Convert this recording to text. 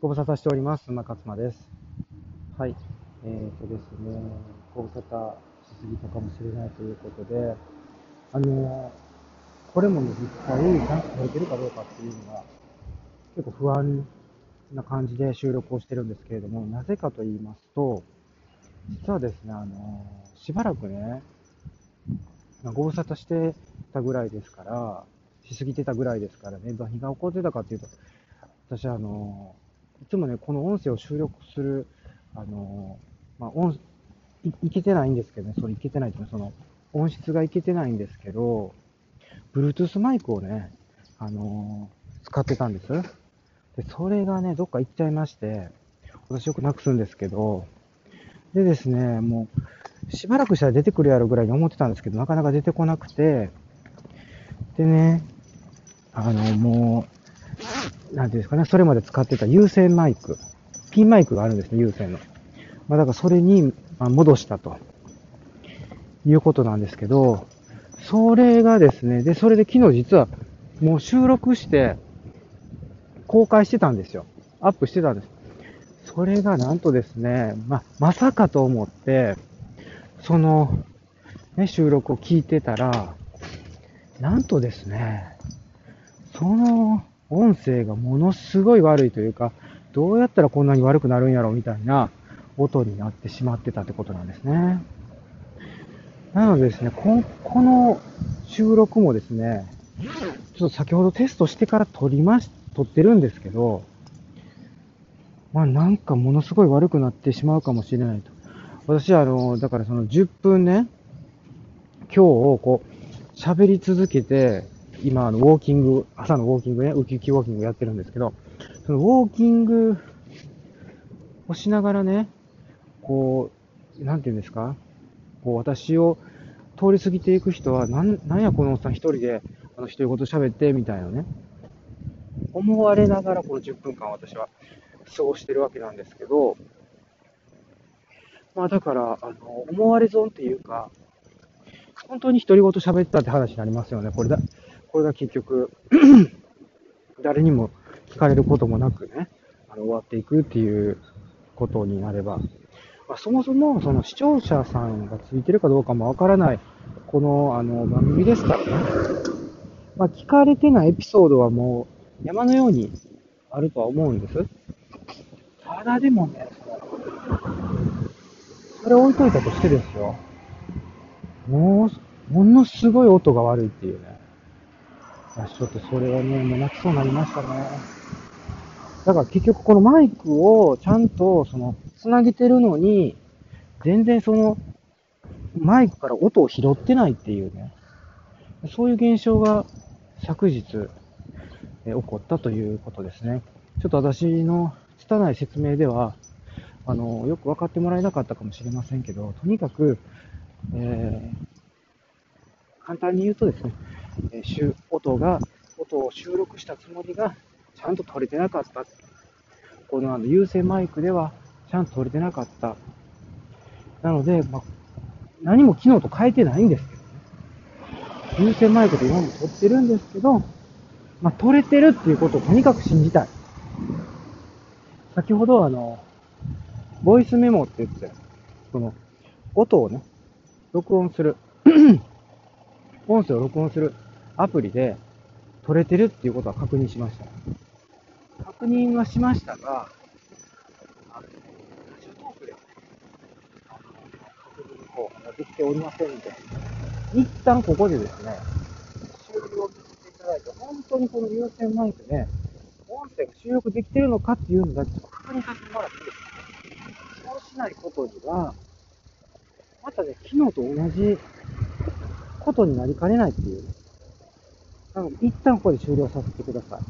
ご無沙汰しております。馬勝間です。はい。えーとですね、ご無沙汰しすぎたかもしれないということで、あのー、これもね、実際、ちゃんと撮れてるかどうかっていうのが、結構不安な感じで収録をしてるんですけれども、なぜかと言いますと、実はですね、あのー、しばらくね、ご無沙汰してたぐらいですから、しすぎてたぐらいですからね、何が起こってたかっていうと、私、あの、いつもね、この音声を収録する、あの、まあ、音、いけてないんですけどね、それいけてないっていうのは、その、音質がいけてないんですけど、Bluetooth マイクをね、あの、使ってたんです。で、それがね、どっか行っちゃいまして、私よくなくすんですけど、でですね、もう、しばらくしたら出てくるやろぐらいに思ってたんですけど、なかなか出てこなくて、でね、あの、もう、なんていうんですかね、それまで使ってた有線マイク、ピンマイクがあるんですね、有線の。まあ、だからそれに戻したと、いうことなんですけど、それがですね、で、それで昨日実はもう収録して、公開してたんですよ。アップしてたんです。それがなんとですね、ま、まさかと思って、その、ね、収録を聞いてたら、なんとですね、その音声がものすごい悪いというか、どうやったらこんなに悪くなるんやろみたいな音になってしまってたってことなんですね。なのでですね、ここの収録もですね、ちょっと先ほどテストしてから撮りまし、撮ってるんですけど、まあなんかものすごい悪くなってしまうかもしれないと。私はあの、だからその10分ね、今日をこう、喋り続けて、今あの、ウォーキング、朝のウォーキングね、ウキウキウォーキングやってるんですけど、そのウォーキングをしながらね、こう、なんていうんですか、こう私を通り過ぎていく人は、なん、なんやこのおっさん一人で、あの、一人ごと喋って、みたいなね、思われながらこの10分間私は過ごしてるわけなんですけど、まあだから、あの、思われ損っていうか、本当に独り言喋ったって話になりますよね。これだ、これが結局、誰にも聞かれることもなくね、あの終わっていくっていうことになれば、まあ、そもそもその視聴者さんがついてるかどうかもわからない、このあの番組ですからね。まあ、聞かれてないエピソードはもう山のようにあるとは思うんです。ただでもね、それ置いといたとしてですよ。もう、ものすごい音が悪いっていうね。ちょっとそれはね、もう泣きそうになりましたね。だから結局このマイクをちゃんとその、つなげてるのに、全然その、マイクから音を拾ってないっていうね。そういう現象が昨日、え起こったということですね。ちょっと私の拙い説明では、あの、よく分かってもらえなかったかもしれませんけど、とにかく、えー、簡単に言うとですね、えー、音が、音を収録したつもりが、ちゃんと取れてなかった。このあの有線マイクでは、ちゃんと取れてなかった。なので、まあ、何も機能と変えてないんですけどね。有線マイクで今も撮ってるんですけど、まあ、撮れてるっていうことをとにかく信じたい。先ほどあの、ボイスメモって言って、その、音をね、録音する、音声を録音するアプリで撮れてるっていうことは確認しました。確認はしましたが、あの、ラジオトークではね、あの、確認の方ができておりませんので、一旦ここでですね、終了させていただいて、本当にこの有線マイクで、音声が収録できてるのかっていうのだけ確認させてもらっていいですかそうしないことには、またね、昨日と同じことになりかねないっていう。なので、一旦ここで終了させてください。